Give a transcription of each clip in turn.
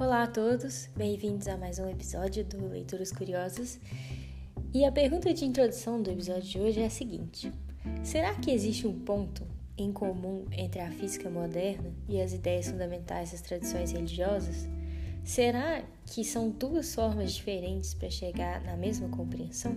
Olá a todos, bem-vindos a mais um episódio do Leituras Curiosas. E a pergunta de introdução do episódio de hoje é a seguinte: Será que existe um ponto em comum entre a física moderna e as ideias fundamentais das tradições religiosas? Será que são duas formas diferentes para chegar na mesma compreensão?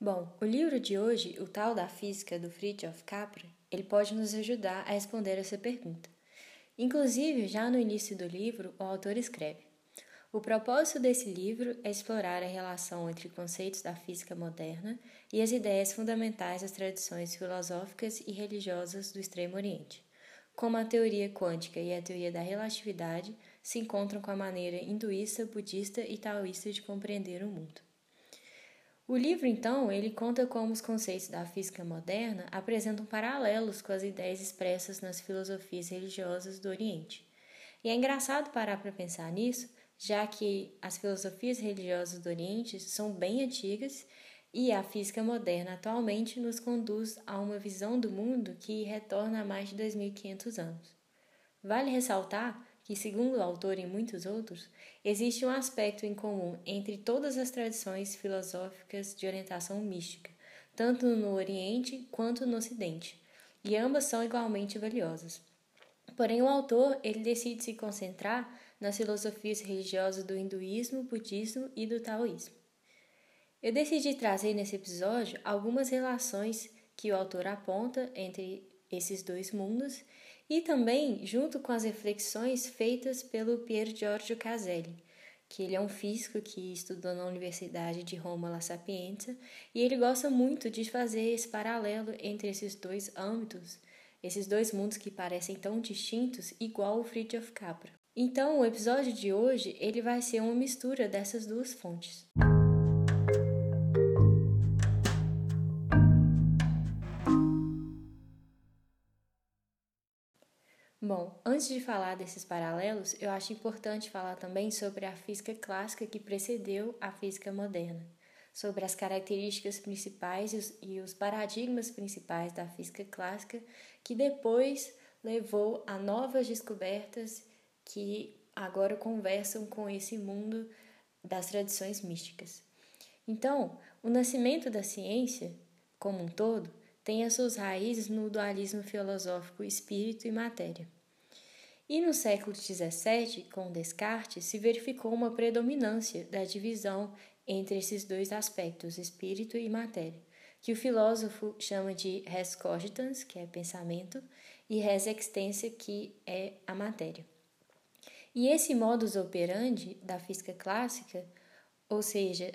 Bom, o livro de hoje, O Tal da Física, do Fritjof Capra, ele pode nos ajudar a responder essa pergunta. Inclusive, já no início do livro, o autor escreve: O propósito desse livro é explorar a relação entre conceitos da física moderna e as ideias fundamentais das tradições filosóficas e religiosas do Extremo Oriente, como a teoria quântica e a teoria da relatividade se encontram com a maneira hinduísta, budista e taoísta de compreender o mundo. O livro, então, ele conta como os conceitos da física moderna apresentam paralelos com as ideias expressas nas filosofias religiosas do Oriente. E é engraçado parar para pensar nisso, já que as filosofias religiosas do Oriente são bem antigas e a física moderna atualmente nos conduz a uma visão do mundo que retorna a mais de 2500 anos. Vale ressaltar que, segundo o autor e muitos outros, existe um aspecto em comum entre todas as tradições filosóficas de orientação mística, tanto no Oriente quanto no Ocidente, e ambas são igualmente valiosas. Porém, o autor ele decide se concentrar nas filosofias religiosas do hinduísmo, budismo e do taoísmo. Eu decidi trazer nesse episódio algumas relações que o autor aponta entre esses dois mundos e também junto com as reflexões feitas pelo Pier Giorgio Caselli, que ele é um físico que estudou na Universidade de Roma La Sapienza e ele gosta muito de fazer esse paralelo entre esses dois âmbitos, esses dois mundos que parecem tão distintos, igual o Fritjof Capra. Então, o episódio de hoje ele vai ser uma mistura dessas duas fontes. Bom, antes de falar desses paralelos, eu acho importante falar também sobre a física clássica que precedeu a física moderna, sobre as características principais e os paradigmas principais da física clássica que depois levou a novas descobertas que agora conversam com esse mundo das tradições místicas. Então, o nascimento da ciência, como um todo, tem as suas raízes no dualismo filosófico espírito e matéria. E no século XVII, com Descartes, se verificou uma predominância da divisão entre esses dois aspectos, espírito e matéria, que o filósofo chama de res cogitans, que é pensamento, e res extensa, que é a matéria. E esse modus operandi da física clássica, ou seja,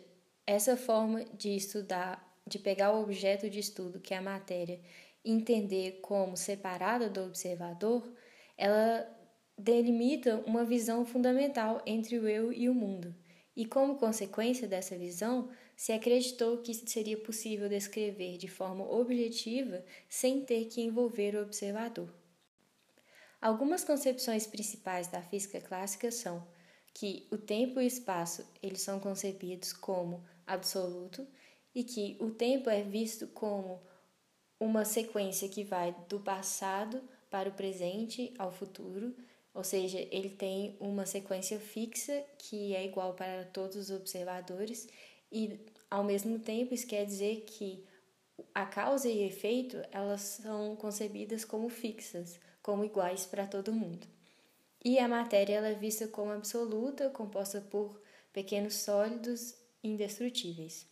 essa forma de estudar, de pegar o objeto de estudo, que é a matéria, e entender como separada do observador, ela delimita uma visão fundamental entre o eu e o mundo, e como consequência dessa visão, se acreditou que seria possível descrever de forma objetiva sem ter que envolver o observador. Algumas concepções principais da física clássica são que o tempo e o espaço eles são concebidos como absoluto e que o tempo é visto como uma sequência que vai do passado para o presente ao futuro ou seja, ele tem uma sequência fixa que é igual para todos os observadores e ao mesmo tempo isso quer dizer que a causa e efeito elas são concebidas como fixas, como iguais para todo mundo. E a matéria ela é vista como absoluta, composta por pequenos sólidos indestrutíveis.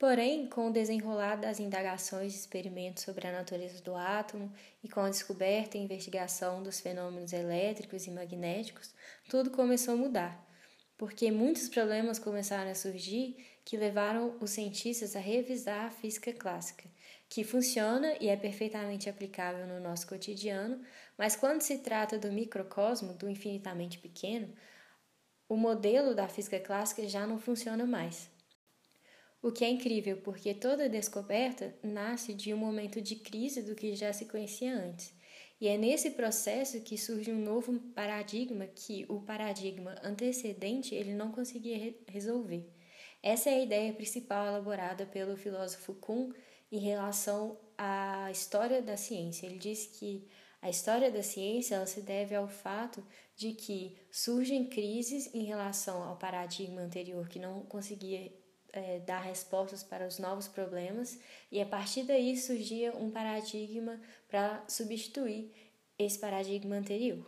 Porém, com o desenrolar das indagações e experimentos sobre a natureza do átomo e com a descoberta e investigação dos fenômenos elétricos e magnéticos, tudo começou a mudar, porque muitos problemas começaram a surgir que levaram os cientistas a revisar a física clássica, que funciona e é perfeitamente aplicável no nosso cotidiano, mas quando se trata do microcosmo, do infinitamente pequeno, o modelo da física clássica já não funciona mais. O que é incrível, porque toda descoberta nasce de um momento de crise do que já se conhecia antes. E é nesse processo que surge um novo paradigma que o paradigma antecedente ele não conseguia re resolver. Essa é a ideia principal elaborada pelo filósofo Kuhn em relação à história da ciência. Ele diz que a história da ciência ela se deve ao fato de que surgem crises em relação ao paradigma anterior que não conseguia é, dar respostas para os novos problemas, e a partir daí surgia um paradigma para substituir esse paradigma anterior.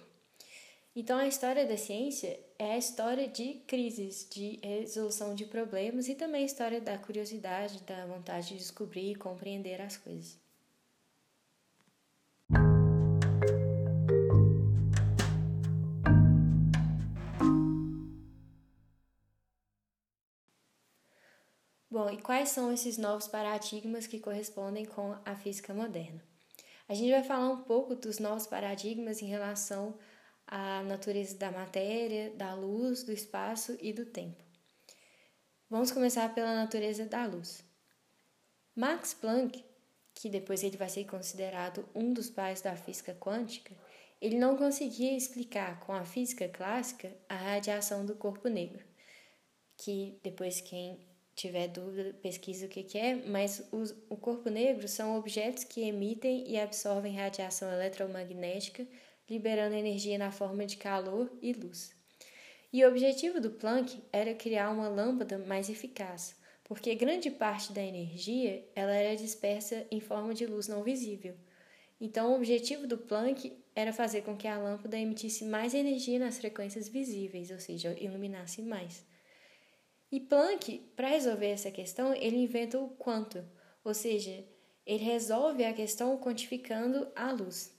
Então, a história da ciência é a história de crises, de resolução de problemas e também a história da curiosidade, da vontade de descobrir e compreender as coisas. Bom, e quais são esses novos paradigmas que correspondem com a física moderna? A gente vai falar um pouco dos novos paradigmas em relação à natureza da matéria, da luz, do espaço e do tempo. Vamos começar pela natureza da luz. Max Planck, que depois ele vai ser considerado um dos pais da física quântica, ele não conseguia explicar com a física clássica a radiação do corpo negro, que depois quem tiver dúvida, pesquisa o que, que é, mas os, o corpo negro são objetos que emitem e absorvem radiação eletromagnética, liberando energia na forma de calor e luz. E o objetivo do Planck era criar uma lâmpada mais eficaz, porque grande parte da energia ela era dispersa em forma de luz não visível. Então, o objetivo do Planck era fazer com que a lâmpada emitisse mais energia nas frequências visíveis, ou seja, iluminasse mais. E Planck, para resolver essa questão, ele inventa o quanto, ou seja, ele resolve a questão quantificando a luz.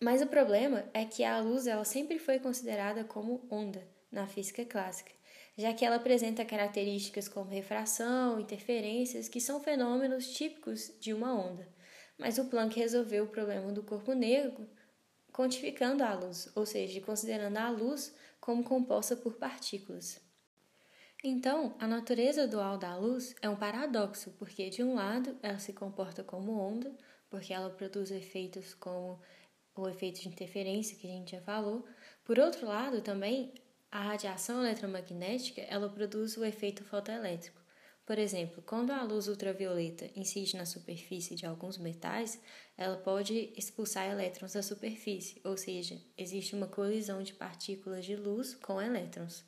Mas o problema é que a luz ela sempre foi considerada como onda na física clássica, já que ela apresenta características como refração, interferências, que são fenômenos típicos de uma onda. Mas o Planck resolveu o problema do corpo negro quantificando a luz, ou seja, considerando a luz como composta por partículas. Então, a natureza dual da luz é um paradoxo, porque de um lado ela se comporta como onda, porque ela produz efeitos como o efeito de interferência que a gente já falou. Por outro lado, também a radiação eletromagnética, ela produz o efeito fotoelétrico. Por exemplo, quando a luz ultravioleta incide na superfície de alguns metais, ela pode expulsar elétrons da superfície, ou seja, existe uma colisão de partículas de luz com elétrons.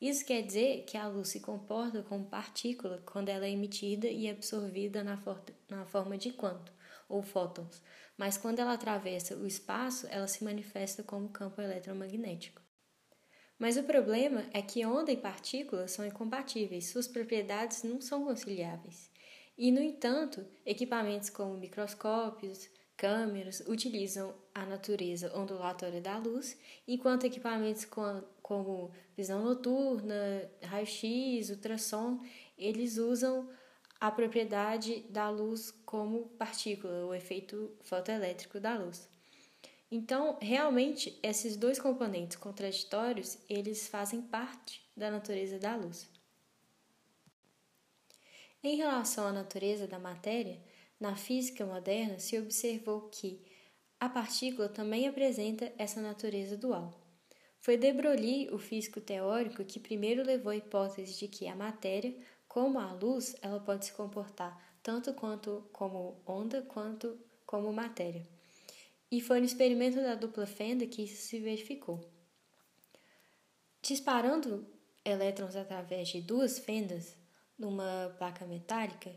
Isso quer dizer que a luz se comporta como partícula quando ela é emitida e absorvida na, for na forma de quanto, ou fótons, mas quando ela atravessa o espaço, ela se manifesta como campo eletromagnético. Mas o problema é que onda e partícula são incompatíveis, suas propriedades não são conciliáveis. E, no entanto, equipamentos como microscópios, câmeras utilizam a natureza ondulatória da luz, enquanto equipamentos como visão noturna, raio-x, ultrassom, eles usam a propriedade da luz como partícula, o efeito fotoelétrico da luz. Então, realmente, esses dois componentes contraditórios, eles fazem parte da natureza da luz. Em relação à natureza da matéria, na física moderna, se observou que a partícula também apresenta essa natureza dual. Foi de Broglie, o físico teórico, que primeiro levou a hipótese de que a matéria, como a luz, ela pode se comportar tanto quanto como onda quanto como matéria. E foi no experimento da dupla fenda que isso se verificou. Disparando elétrons através de duas fendas numa placa metálica,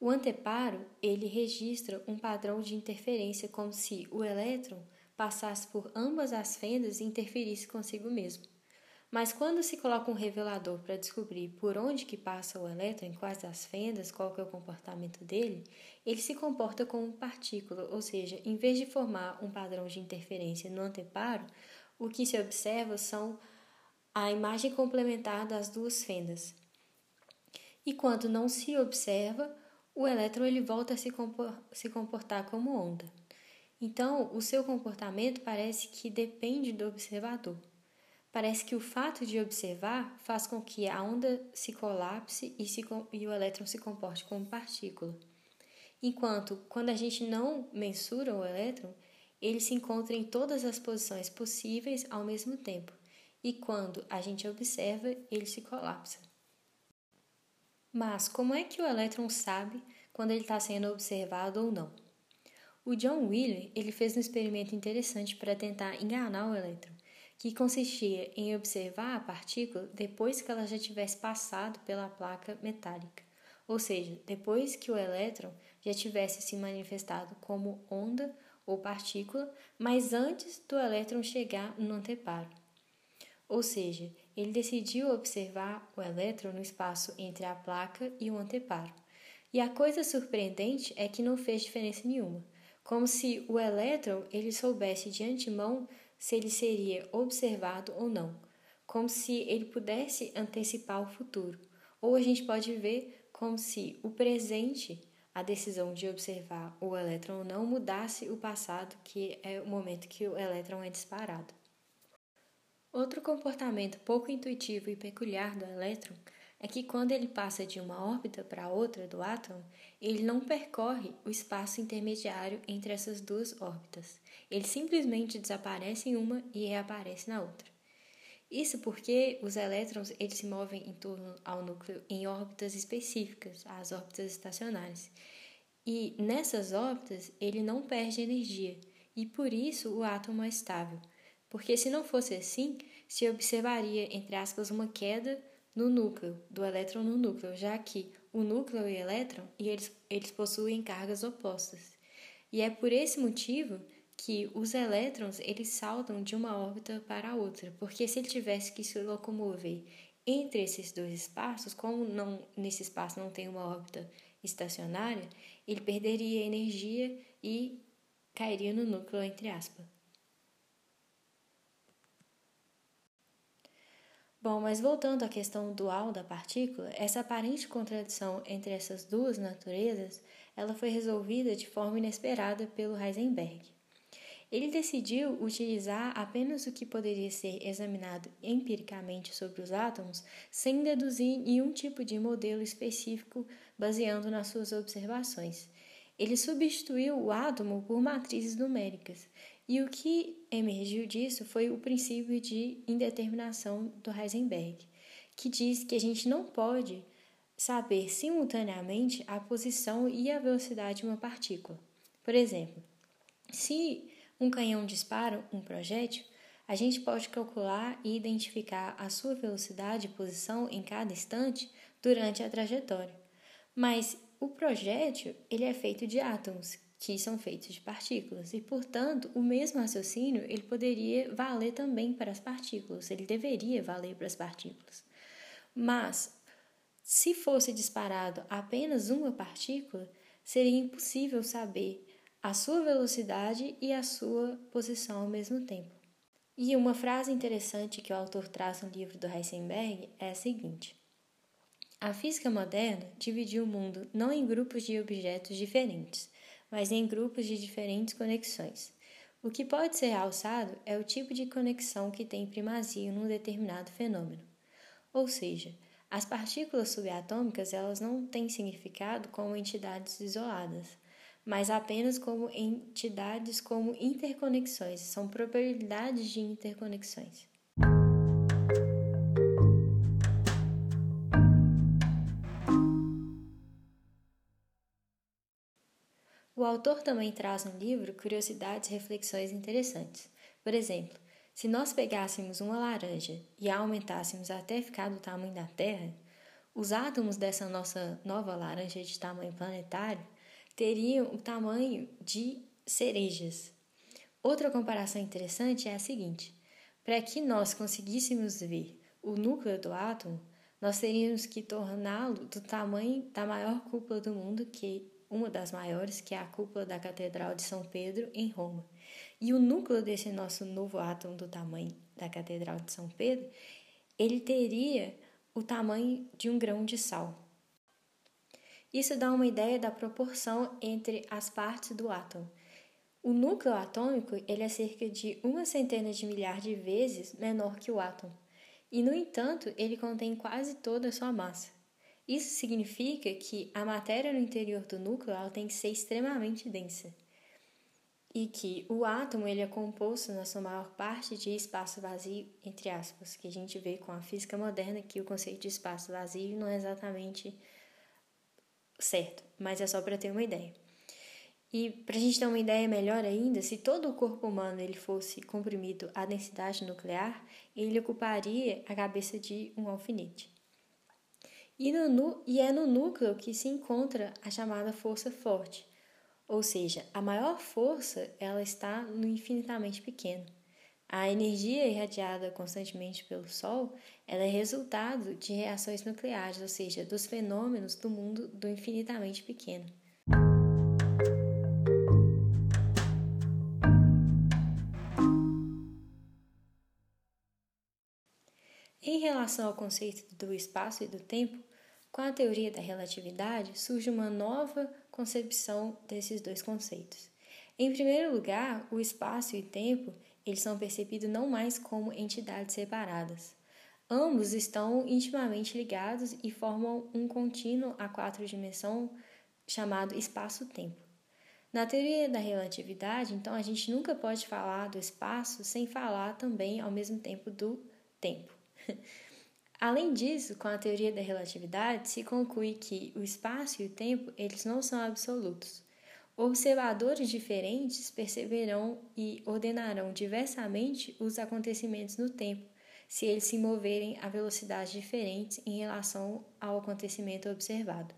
o anteparo, ele registra um padrão de interferência como se o elétron passasse por ambas as fendas e interferisse consigo mesmo. Mas quando se coloca um revelador para descobrir por onde que passa o elétron, em quais as fendas, qual que é o comportamento dele, ele se comporta como partícula, ou seja, em vez de formar um padrão de interferência no anteparo, o que se observa são a imagem complementar das duas fendas. E quando não se observa, o elétron ele volta a se, se comportar como onda. Então, o seu comportamento parece que depende do observador. Parece que o fato de observar faz com que a onda se colapse e, se, e o elétron se comporte como partícula. Enquanto, quando a gente não mensura o elétron, ele se encontra em todas as posições possíveis ao mesmo tempo, e quando a gente observa, ele se colapsa. Mas como é que o elétron sabe quando ele está sendo observado ou não? O John Wheeler ele fez um experimento interessante para tentar enganar o elétron, que consistia em observar a partícula depois que ela já tivesse passado pela placa metálica, ou seja, depois que o elétron já tivesse se manifestado como onda ou partícula, mas antes do elétron chegar no anteparo. Ou seja, ele decidiu observar o elétron no espaço entre a placa e o anteparo. E a coisa surpreendente é que não fez diferença nenhuma como se o elétron ele soubesse de antemão se ele seria observado ou não, como se ele pudesse antecipar o futuro. Ou a gente pode ver como se o presente, a decisão de observar o elétron ou não, mudasse o passado, que é o momento que o elétron é disparado. Outro comportamento pouco intuitivo e peculiar do elétron é que quando ele passa de uma órbita para outra do átomo, ele não percorre o espaço intermediário entre essas duas órbitas. Ele simplesmente desaparece em uma e reaparece na outra. Isso porque os elétrons eles se movem em torno ao núcleo em órbitas específicas, as órbitas estacionárias. E nessas órbitas ele não perde energia, e por isso o átomo é estável. Porque se não fosse assim, se observaria, entre aspas, uma queda no núcleo, do elétron no núcleo, já que o núcleo e o elétron e eles, eles possuem cargas opostas. E é por esse motivo que os elétrons eles saltam de uma órbita para a outra, porque se ele tivesse que se locomover entre esses dois espaços, como não nesse espaço não tem uma órbita estacionária, ele perderia energia e cairia no núcleo entre aspas. Bom, mas voltando à questão dual da partícula, essa aparente contradição entre essas duas naturezas, ela foi resolvida de forma inesperada pelo Heisenberg. Ele decidiu utilizar apenas o que poderia ser examinado empiricamente sobre os átomos, sem deduzir nenhum tipo de modelo específico baseando nas suas observações. Ele substituiu o átomo por matrizes numéricas, e o que emergiu disso foi o princípio de indeterminação do Heisenberg, que diz que a gente não pode saber simultaneamente a posição e a velocidade de uma partícula. Por exemplo, se um canhão dispara um projétil, a gente pode calcular e identificar a sua velocidade e posição em cada instante durante a trajetória. Mas o projétil ele é feito de átomos, que são feitos de partículas, e, portanto, o mesmo raciocínio ele poderia valer também para as partículas, ele deveria valer para as partículas. Mas, se fosse disparado apenas uma partícula, seria impossível saber a sua velocidade e a sua posição ao mesmo tempo. E uma frase interessante que o autor traz no livro do Heisenberg é a seguinte: A física moderna dividiu o mundo não em grupos de objetos diferentes, mas em grupos de diferentes conexões. O que pode ser realçado é o tipo de conexão que tem primazia num determinado fenômeno. Ou seja, as partículas subatômicas elas não têm significado como entidades isoladas, mas apenas como entidades como interconexões, são probabilidades de interconexões. O autor também traz no livro curiosidades e reflexões interessantes. Por exemplo, se nós pegássemos uma laranja e a aumentássemos até ficar do tamanho da Terra, os átomos dessa nossa nova laranja de tamanho planetário teriam o tamanho de cerejas. Outra comparação interessante é a seguinte: para que nós conseguíssemos ver o núcleo do átomo, nós teríamos que torná-lo do tamanho da maior cúpula do mundo, que uma das maiores, que é a cúpula da Catedral de São Pedro, em Roma. E o núcleo desse nosso novo átomo do tamanho da Catedral de São Pedro, ele teria o tamanho de um grão de sal. Isso dá uma ideia da proporção entre as partes do átomo. O núcleo atômico ele é cerca de uma centena de milhar de vezes menor que o átomo, e no entanto ele contém quase toda a sua massa. Isso significa que a matéria no interior do núcleo ela tem que ser extremamente densa e que o átomo ele é composto na sua maior parte de espaço vazio, entre aspas, que a gente vê com a física moderna que o conceito de espaço vazio não é exatamente certo, mas é só para ter uma ideia. E para a gente ter uma ideia melhor ainda, se todo o corpo humano ele fosse comprimido à densidade nuclear, ele ocuparia a cabeça de um alfinete. E, no, e é no núcleo que se encontra a chamada força forte, ou seja, a maior força ela está no infinitamente pequeno. A energia irradiada constantemente pelo Sol ela é resultado de reações nucleares, ou seja, dos fenômenos do mundo do infinitamente pequeno. Em relação ao conceito do espaço e do tempo, com a teoria da relatividade surge uma nova concepção desses dois conceitos. Em primeiro lugar, o espaço e o tempo eles são percebidos não mais como entidades separadas. Ambos estão intimamente ligados e formam um contínuo a quatro dimensões chamado espaço-tempo. Na teoria da relatividade, então, a gente nunca pode falar do espaço sem falar também ao mesmo tempo do tempo. Além disso, com a teoria da relatividade, se conclui que o espaço e o tempo eles não são absolutos. Observadores diferentes perceberão e ordenarão diversamente os acontecimentos no tempo, se eles se moverem a velocidades diferentes em relação ao acontecimento observado.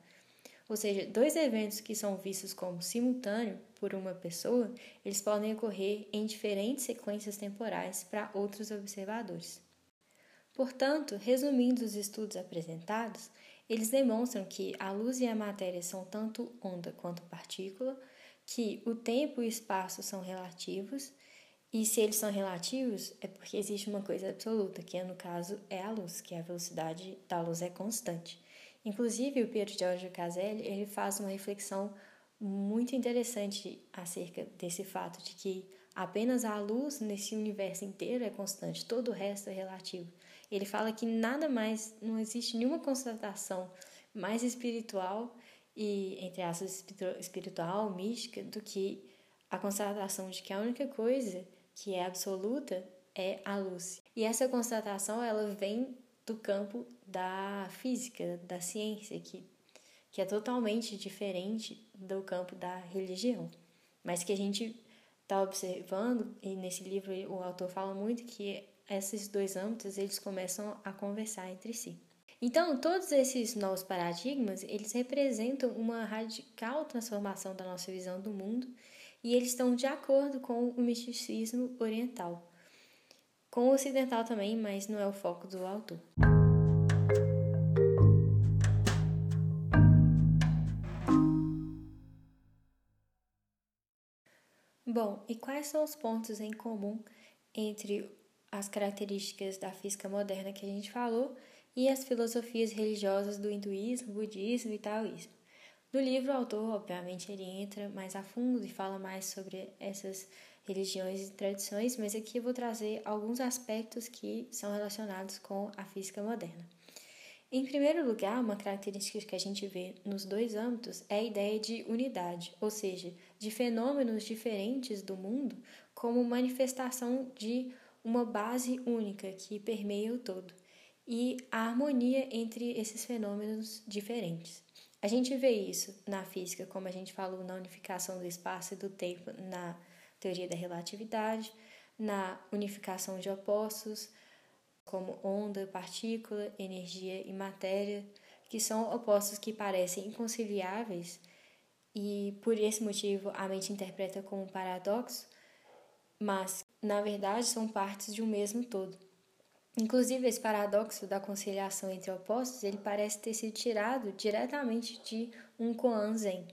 Ou seja, dois eventos que são vistos como simultâneos por uma pessoa, eles podem ocorrer em diferentes sequências temporais para outros observadores. Portanto, resumindo os estudos apresentados, eles demonstram que a luz e a matéria são tanto onda quanto partícula, que o tempo e o espaço são relativos, e se eles são relativos é porque existe uma coisa absoluta, que no caso é a luz, que a velocidade da luz é constante. Inclusive, o Piero Giorgio Caselli ele faz uma reflexão muito interessante acerca desse fato de que apenas a luz nesse universo inteiro é constante, todo o resto é relativo. Ele fala que nada mais, não existe nenhuma constatação mais espiritual e, entre aspas, espiritual, mística, do que a constatação de que a única coisa que é absoluta é a luz. E essa constatação, ela vem do campo da física, da ciência, que, que é totalmente diferente do campo da religião. Mas que a gente está observando, e nesse livro o autor fala muito que esses dois âmbitos eles começam a conversar entre si. Então, todos esses novos paradigmas, eles representam uma radical transformação da nossa visão do mundo e eles estão de acordo com o misticismo oriental. Com o ocidental também, mas não é o foco do autor. Bom, e quais são os pontos em comum entre as características da física moderna que a gente falou e as filosofias religiosas do hinduísmo, budismo e taoísmo. No livro, o autor, obviamente, ele entra mais a fundo e fala mais sobre essas religiões e tradições, mas aqui eu vou trazer alguns aspectos que são relacionados com a física moderna. Em primeiro lugar, uma característica que a gente vê nos dois âmbitos é a ideia de unidade, ou seja, de fenômenos diferentes do mundo como manifestação de uma base única que permeia o todo e a harmonia entre esses fenômenos diferentes. A gente vê isso na física, como a gente falou, na unificação do espaço e do tempo na teoria da relatividade, na unificação de opostos, como onda, partícula, energia e matéria, que são opostos que parecem inconciliáveis e por esse motivo a mente interpreta como um paradoxo, mas na verdade são partes de um mesmo todo. Inclusive, esse paradoxo da conciliação entre opostos, ele parece ter sido tirado diretamente de um koan zen.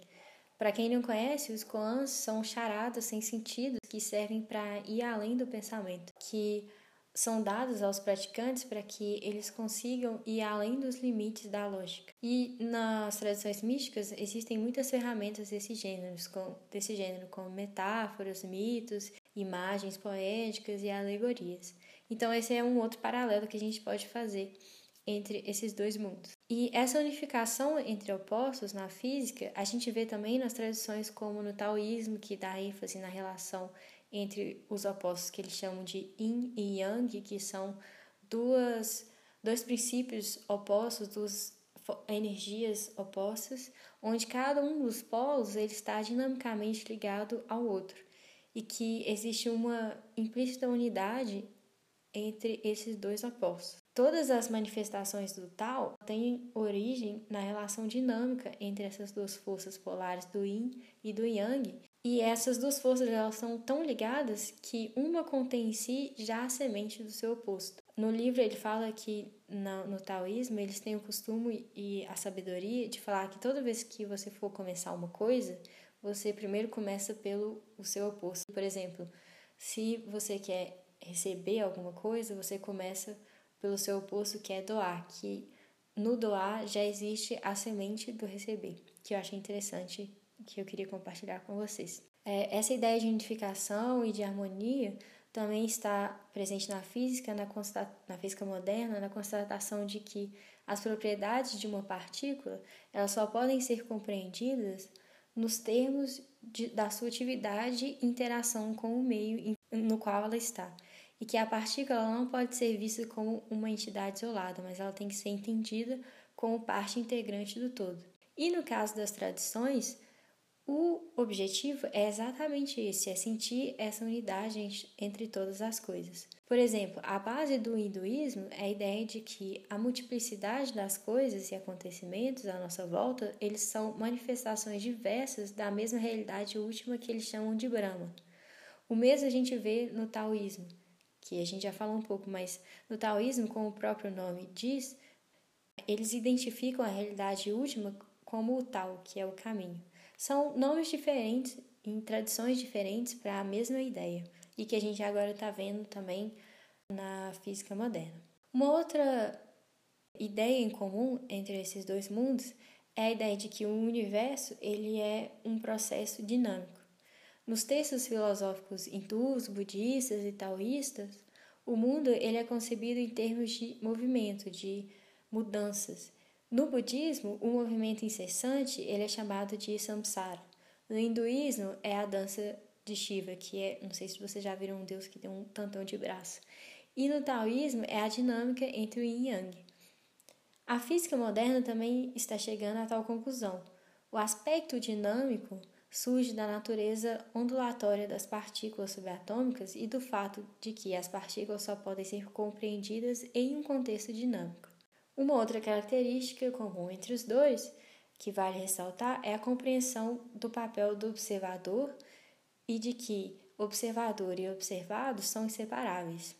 Para quem não conhece, os koans são charadas sem sentido que servem para ir além do pensamento, que são dados aos praticantes para que eles consigam ir além dos limites da lógica. E nas tradições místicas existem muitas ferramentas desse gênero, desse gênero como metáforas, mitos imagens poéticas e alegorias. Então, esse é um outro paralelo que a gente pode fazer entre esses dois mundos. E essa unificação entre opostos na física, a gente vê também nas tradições como no taoísmo, que dá ênfase na relação entre os opostos que eles chamam de yin e yang, que são duas, dois princípios opostos, duas energias opostas, onde cada um dos polos ele está dinamicamente ligado ao outro e que existe uma implícita unidade entre esses dois opostos. Todas as manifestações do Tao têm origem na relação dinâmica entre essas duas forças polares do Yin e do Yang, e essas duas forças elas são tão ligadas que uma contém em si já a semente do seu oposto. No livro ele fala que no, no taoísmo eles têm o costume e a sabedoria de falar que toda vez que você for começar uma coisa, você primeiro começa pelo o seu oposto. Por exemplo, se você quer receber alguma coisa, você começa pelo seu oposto que é doar, que no doar já existe a semente do receber, que eu achei interessante, que eu queria compartilhar com vocês. É, essa ideia de unificação e de harmonia também está presente na física, na, na física moderna, na constatação de que as propriedades de uma partícula elas só podem ser compreendidas nos termos de, da sua atividade e interação com o meio no qual ela está. E que a partícula não pode ser vista como uma entidade isolada, mas ela tem que ser entendida como parte integrante do todo. E no caso das tradições, o objetivo é exatamente esse, é sentir essa unidade entre todas as coisas. Por exemplo, a base do hinduísmo é a ideia de que a multiplicidade das coisas e acontecimentos à nossa volta, eles são manifestações diversas da mesma realidade última que eles chamam de Brahma. O mesmo a gente vê no taoísmo, que a gente já falou um pouco, mas no taoísmo, como o próprio nome diz, eles identificam a realidade última como o Tao, que é o caminho. São nomes diferentes em tradições diferentes para a mesma ideia e que a gente agora está vendo também na física moderna. Uma outra ideia em comum entre esses dois mundos é a ideia de que o universo ele é um processo dinâmico. Nos textos filosóficos hindus, budistas e taoístas, o mundo ele é concebido em termos de movimento, de mudanças, no budismo, o movimento incessante ele é chamado de samsara. No hinduísmo, é a dança de Shiva, que é, não sei se vocês já viram um deus que tem um tantão de braço. E no taoísmo, é a dinâmica entre o yin e yang. A física moderna também está chegando a tal conclusão. O aspecto dinâmico surge da natureza ondulatória das partículas subatômicas e do fato de que as partículas só podem ser compreendidas em um contexto dinâmico. Uma outra característica comum entre os dois, que vale ressaltar, é a compreensão do papel do observador e de que observador e observado são inseparáveis.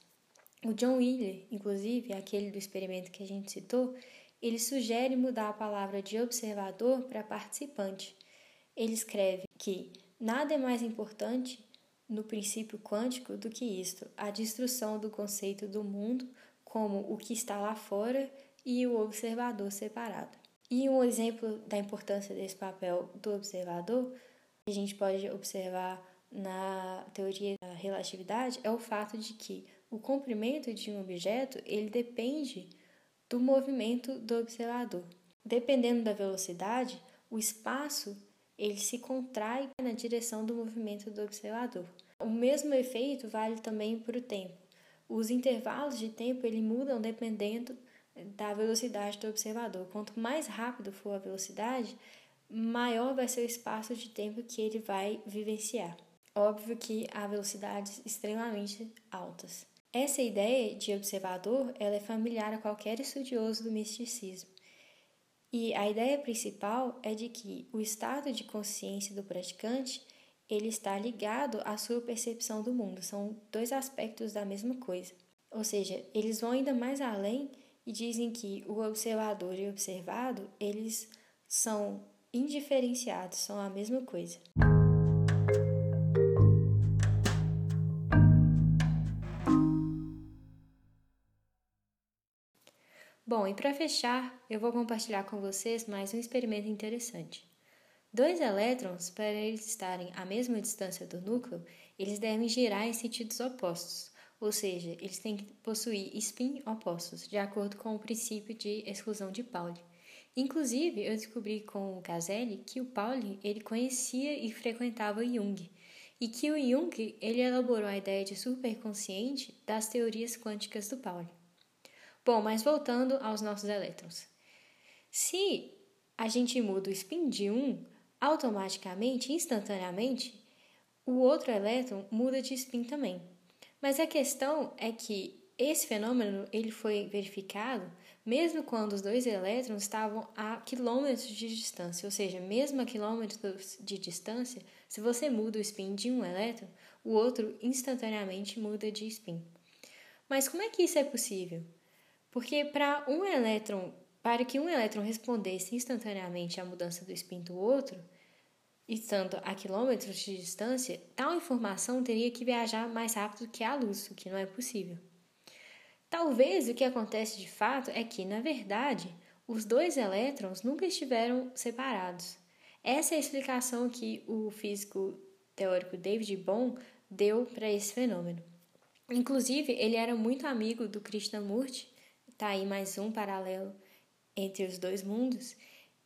O John Wheeler, inclusive, aquele do experimento que a gente citou, ele sugere mudar a palavra de observador para participante. Ele escreve que nada é mais importante no princípio quântico do que isto, a destruição do conceito do mundo como o que está lá fora e o observador separado. E um exemplo da importância desse papel do observador, que a gente pode observar na teoria da relatividade, é o fato de que o comprimento de um objeto ele depende do movimento do observador. Dependendo da velocidade, o espaço ele se contrai na direção do movimento do observador. O mesmo efeito vale também para o tempo. Os intervalos de tempo ele mudam dependendo da velocidade do observador. Quanto mais rápido for a velocidade, maior vai ser o espaço de tempo que ele vai vivenciar. Óbvio que há velocidades extremamente altas. Essa ideia de observador ela é familiar a qualquer estudioso do misticismo. E a ideia principal é de que o estado de consciência do praticante ele está ligado à sua percepção do mundo. São dois aspectos da mesma coisa. Ou seja, eles vão ainda mais além e dizem que o observador e o observado, eles são indiferenciados, são a mesma coisa. Bom, e para fechar, eu vou compartilhar com vocês mais um experimento interessante. Dois elétrons, para eles estarem à mesma distância do núcleo, eles devem girar em sentidos opostos ou seja, eles têm que possuir spin opostos, de acordo com o princípio de exclusão de Pauli. Inclusive, eu descobri com o Caselli que o Pauli ele conhecia e frequentava Jung, e que o Jung ele elaborou a ideia de superconsciente das teorias quânticas do Pauli. Bom, mas voltando aos nossos elétrons. Se a gente muda o spin de um, automaticamente, instantaneamente, o outro elétron muda de spin também. Mas a questão é que esse fenômeno ele foi verificado mesmo quando os dois elétrons estavam a quilômetros de distância, ou seja, mesmo a quilômetros de distância, se você muda o spin de um elétron, o outro instantaneamente muda de spin. Mas como é que isso é possível? Porque para um elétron, para que um elétron respondesse instantaneamente à mudança do spin do outro, estando a quilômetros de distância, tal informação teria que viajar mais rápido que a luz, o que não é possível. Talvez o que acontece de fato é que, na verdade, os dois elétrons nunca estiveram separados. Essa é a explicação que o físico teórico David Bohm deu para esse fenômeno. Inclusive, ele era muito amigo do Krishnamurti, tá aí mais um paralelo entre os dois mundos,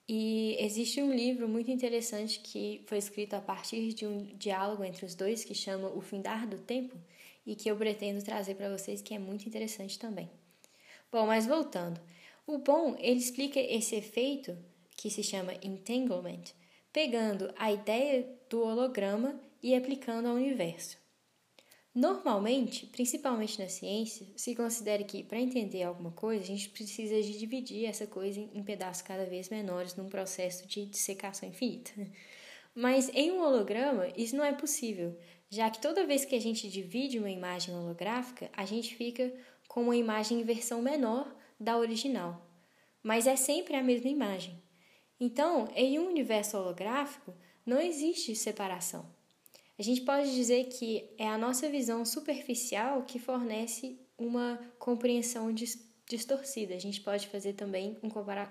e existe um livro muito interessante que foi escrito a partir de um diálogo entre os dois que chama O Findar do Tempo e que eu pretendo trazer para vocês que é muito interessante também. Bom, mas voltando, o bom ele explica esse efeito que se chama entanglement, pegando a ideia do holograma e aplicando ao universo. Normalmente, principalmente na ciência, se considera que para entender alguma coisa, a gente precisa de dividir essa coisa em pedaços cada vez menores num processo de dissecação infinita. Mas em um holograma, isso não é possível, já que toda vez que a gente divide uma imagem holográfica, a gente fica com uma imagem em versão menor da original, mas é sempre a mesma imagem. Então, em um universo holográfico, não existe separação. A gente pode dizer que é a nossa visão superficial que fornece uma compreensão distorcida. A gente pode fazer também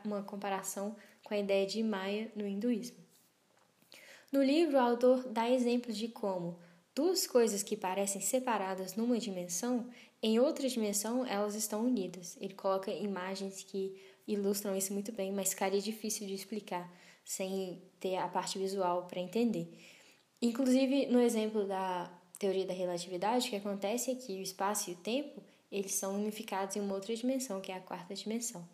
uma comparação com a ideia de Maya no hinduísmo. No livro, o autor dá exemplos de como duas coisas que parecem separadas numa dimensão, em outra dimensão elas estão unidas. Ele coloca imagens que ilustram isso muito bem, mas ficaria difícil de explicar sem ter a parte visual para entender. Inclusive, no exemplo da teoria da relatividade, o que acontece é que o espaço e o tempo eles são unificados em uma outra dimensão, que é a quarta dimensão.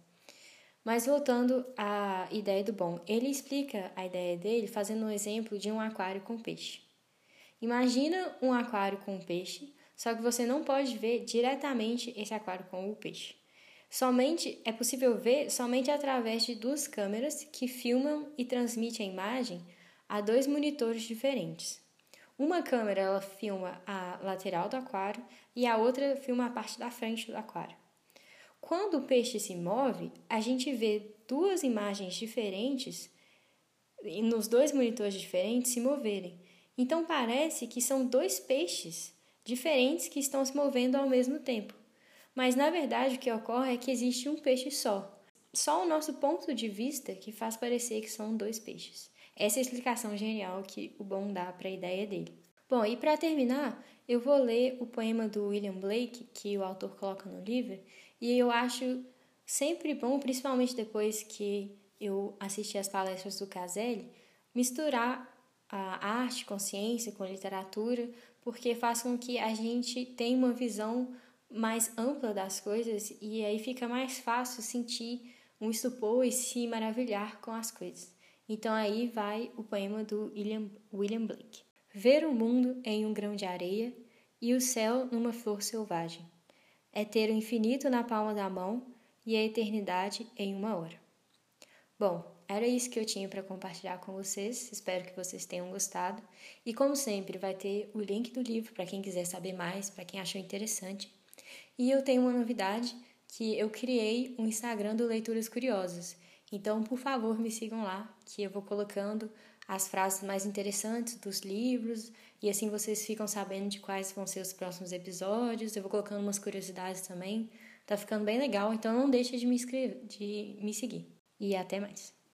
Mas voltando à ideia do bom, ele explica a ideia dele fazendo um exemplo de um aquário com peixe. Imagina um aquário com peixe, só que você não pode ver diretamente esse aquário com o peixe. Somente é possível ver somente através de duas câmeras que filmam e transmitem a imagem há dois monitores diferentes. Uma câmera ela filma a lateral do aquário e a outra filma a parte da frente do aquário. Quando o peixe se move, a gente vê duas imagens diferentes nos dois monitores diferentes se moverem. Então parece que são dois peixes diferentes que estão se movendo ao mesmo tempo. Mas na verdade o que ocorre é que existe um peixe só. Só o nosso ponto de vista que faz parecer que são dois peixes. Essa é a explicação genial que o Bom dá para a ideia dele. Bom, e para terminar, eu vou ler o poema do William Blake, que o autor coloca no livro, e eu acho sempre bom, principalmente depois que eu assisti as palestras do Caselli, misturar a arte com ciência, com literatura, porque faz com que a gente tenha uma visão mais ampla das coisas e aí fica mais fácil sentir um estupor e se maravilhar com as coisas. Então aí vai o poema do William, William Blake. Ver o mundo em um grão de areia e o céu numa flor selvagem. É ter o infinito na palma da mão e a eternidade em uma hora. Bom, era isso que eu tinha para compartilhar com vocês. Espero que vocês tenham gostado. E como sempre, vai ter o link do livro para quem quiser saber mais, para quem achou interessante. E eu tenho uma novidade que eu criei um Instagram do Leituras Curiosas. Então, por favor, me sigam lá, que eu vou colocando as frases mais interessantes dos livros e assim vocês ficam sabendo de quais vão ser os próximos episódios. Eu vou colocando umas curiosidades também. Tá ficando bem legal, então não deixe de me inscrever, de me seguir. E até mais.